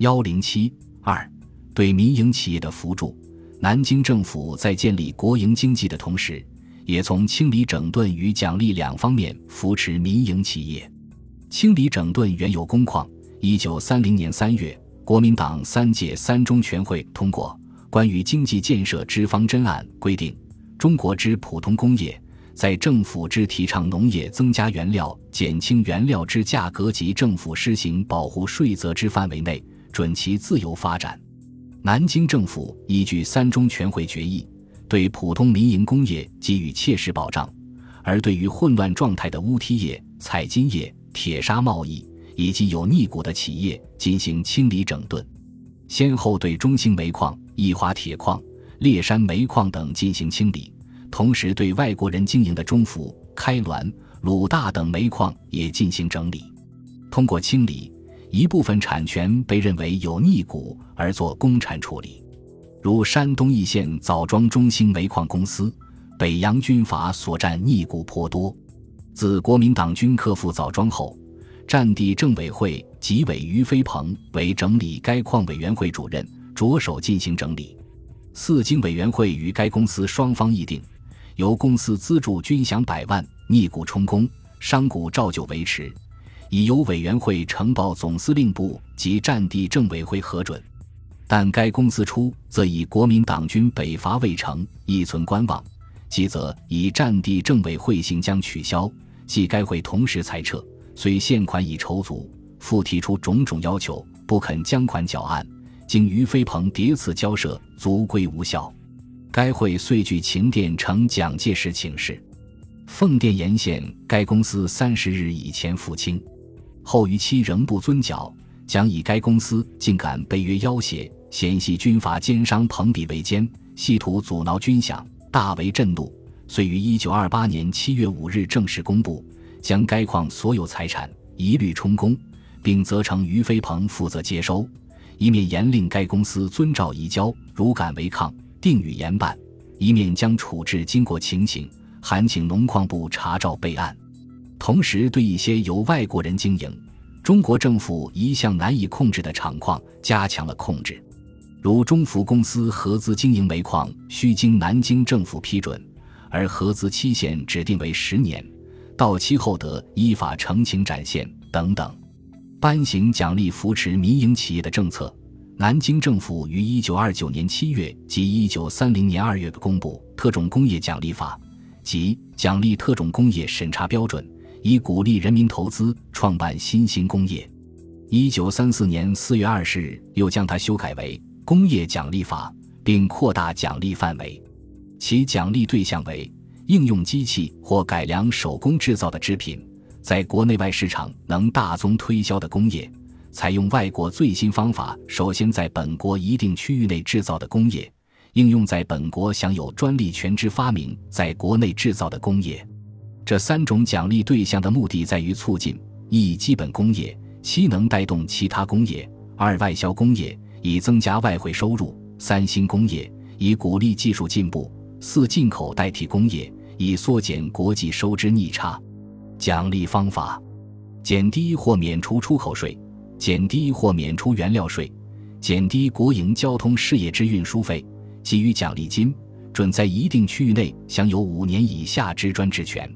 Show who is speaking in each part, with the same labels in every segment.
Speaker 1: 幺零七二，对民营企业的扶助。南京政府在建立国营经济的同时，也从清理整顿与奖励两方面扶持民营企业。清理整顿原有工矿。一九三零年三月，国民党三届三中全会通过《关于经济建设之方针案》，规定中国之普通工业。在政府之提倡农业增加原料、减轻原料之价格及政府施行保护税则之范围内，准其自由发展。南京政府依据三中全会决议，对普通民营工业给予切实保障；而对于混乱状态的乌梯业、采金业、铁砂贸易以及有逆股的企业进行清理整顿，先后对中兴煤矿、益华铁矿、烈山煤矿等进行清理。同时，对外国人经营的中孚、开滦、鲁大等煤矿也进行整理。通过清理，一部分产权被认为有逆股而作公产处理，如山东易县枣庄中兴煤矿公司，北洋军阀所占逆股颇多。自国民党军克复枣庄后，战地政委会即委于飞鹏为整理该矿委员会主任，着手进行整理。四经委员会与该公司双方议定。由公司资助军饷百万，逆股充公，商股照旧维持，已由委员会呈报总司令部及战地政委会核准。但该公司初则以国民党军北伐未成，亦存观望；即则以战地政委会行将取消，即该会同时裁撤。虽现款已筹足，复提出种种要求，不肯将款缴案，经于飞鹏迭次交涉，足归无效。该会遂据情电呈蒋介石请示，奉电沿线该公司三十日以前付清，后逾期仍不遵缴，将以该公司竟敢背约要挟，嫌系军阀奸商朋比为奸，企图阻挠军饷，大为震怒，遂于一九二八年七月五日正式公布，将该矿所有财产一律充公，并责成于飞鹏负责接收，以免严令该公司遵照移交，如敢违抗。定予严办，一面将处置经过情形，函请农矿部查照备案。同时，对一些由外国人经营、中国政府一向难以控制的厂矿加强了控制。如中孚公司合资经营煤矿，需经南京政府批准，而合资期限指定为十年，到期后得依法澄清展现等等。颁行奖励扶持民营企业的政策。南京政府于一九二九年七月及一九三零年二月公布《特种工业奖励法》，即奖励特种工业审查标准，以鼓励人民投资创办新兴工业。一九三四年四月二十日，又将它修改为《工业奖励法》，并扩大奖励范围，其奖励对象为应用机器或改良手工制造的制品，在国内外市场能大宗推销的工业。采用外国最新方法，首先在本国一定区域内制造的工业，应用在本国享有专利权之发明在国内制造的工业。这三种奖励对象的目的在于促进：一、基本工业；七、能带动其他工业；二、外销工业，以增加外汇收入；三、新工业，以鼓励技术进步；四、进口代替工业，以缩减国际收支逆差。奖励方法：减低或免除出口税。减低或免除原料税，减低国营交通事业之运输费，给予奖励金，准在一定区域内享有五年以下之专制权。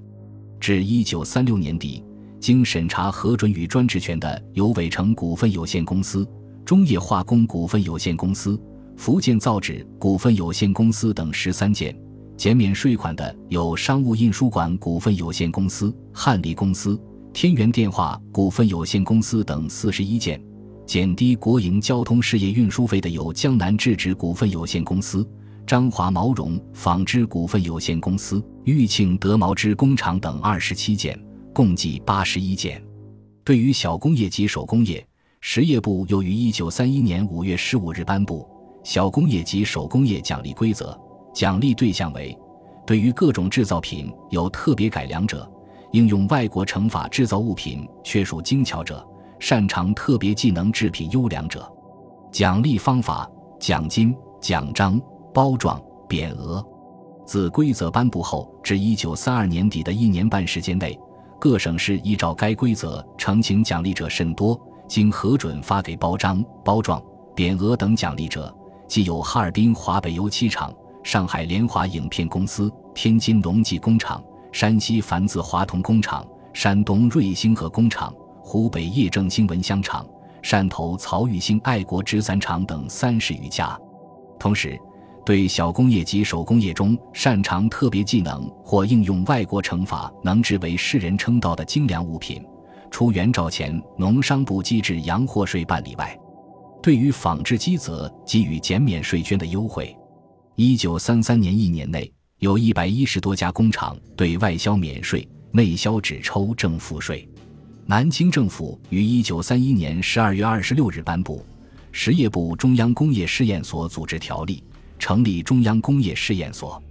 Speaker 1: 至一九三六年底，经审查核准与专职权的有伟成股份有限公司、中业化工股份有限公司、福建造纸股份有限公司等十三件；减免税款的有商务印书馆股份有限公司、汉力公司。天元电话股份有限公司等四十一件，减低国营交通事业运输费的有江南制纸股份有限公司、张华毛绒纺织股份有限公司、玉庆德毛织工厂等二十七件，共计八十一件。对于小工业及手工业，实业部又于一九三一年五月十五日颁布《小工业及手工业奖励规则》，奖励对象为：对于各种制造品有特别改良者。应用外国成法制造物品，确属精巧者；擅长特别技能制品优良者。奖励方法：奖金、奖章、包状、匾额。自规则颁布后至一九三二年底的一年半时间内，各省市依照该规则呈请奖励者甚多，经核准发给包章、包状、匾额等奖励者，既有哈尔滨华北油漆厂、上海联华影片公司、天津隆记工厂、山西繁字华铜工厂、山东瑞星河工厂、湖北叶正兴蚊香厂、汕头曹玉兴爱国纸伞厂等三十余家。同时，对小工业及手工业中擅长特别技能或应用外国成法能制为世人称道的精良物品，除原照前农商部机制洋货税办理外，对于仿制机则给予减免税捐的优惠。一九三三年一年内，有一百一十多家工厂对外销免税，内销只抽正赋税。南京政府于一九三一年十二月二十六日颁布《实业部中央工业试验所组织条例》。成立中央工业试验所，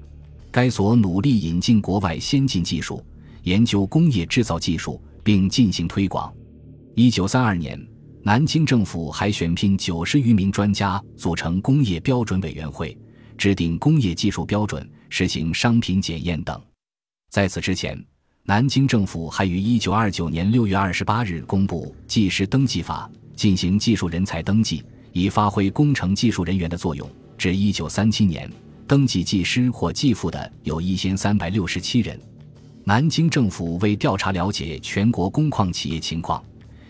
Speaker 1: 该所努力引进国外先进技术，研究工业制造技术，并进行推广。一九三二年，南京政府还选聘九十余名专家组成工业标准委员会，制定工业技术标准，实行商品检验等。在此之前，南京政府还于一九二九年六月二十八日公布《技师登记法》，进行技术人才登记，以发挥工程技术人员的作用。至一九三七年，登记技师或技副的有一千三百六十七人。南京政府为调查了解全国工矿企业情况，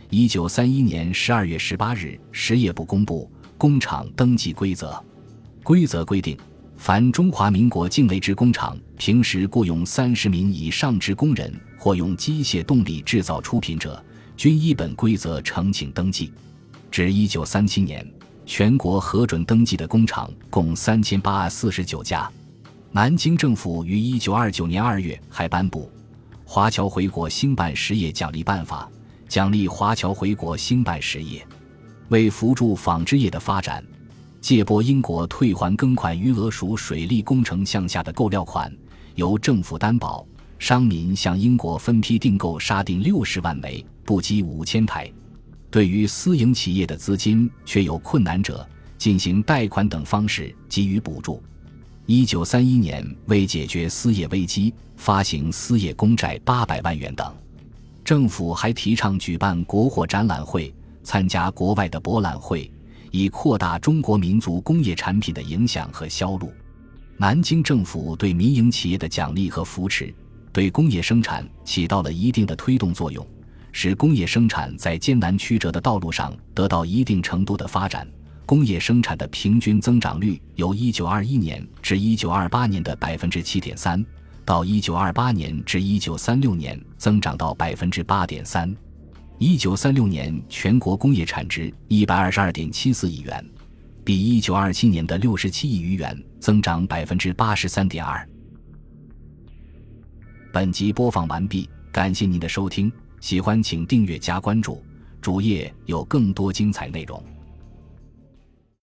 Speaker 1: 一九三一年十二月十八日，实业部公布《工厂登记规则》。规则规定，凡中华民国境内之工厂，平时雇佣三十名以上之工人，或用机械动力制造出品者，均依本规则呈请登记。至一九三七年。全国核准登记的工厂共三千八百四十九家。南京政府于一九二九年二月还颁布《华侨回国兴办实业奖励办法》，奖励华侨回国兴办实业。为扶助纺织业的发展，借拨英国退还庚款余额属水利工程项下的购料款，由政府担保，商民向英国分批订购沙锭六十万枚，不积五千台。对于私营企业的资金却有困难者，进行贷款等方式给予补助。一九三一年，为解决私业危机，发行私业公债八百万元等。政府还提倡举办国货展览会，参加国外的博览会，以扩大中国民族工业产品的影响和销路。南京政府对民营企业的奖励和扶持，对工业生产起到了一定的推动作用。使工业生产在艰难曲折的道路上得到一定程度的发展，工业生产的平均增长率由1921年至1928年的百分之七点三，到1928年至1936年增长到百分之八点三。1936年全国工业产值122.74亿元，比1927年的67亿余元增长百分之八十三点二。本集播放完毕，感谢您的收听。喜欢请订阅加关注，主页有更多精彩内容。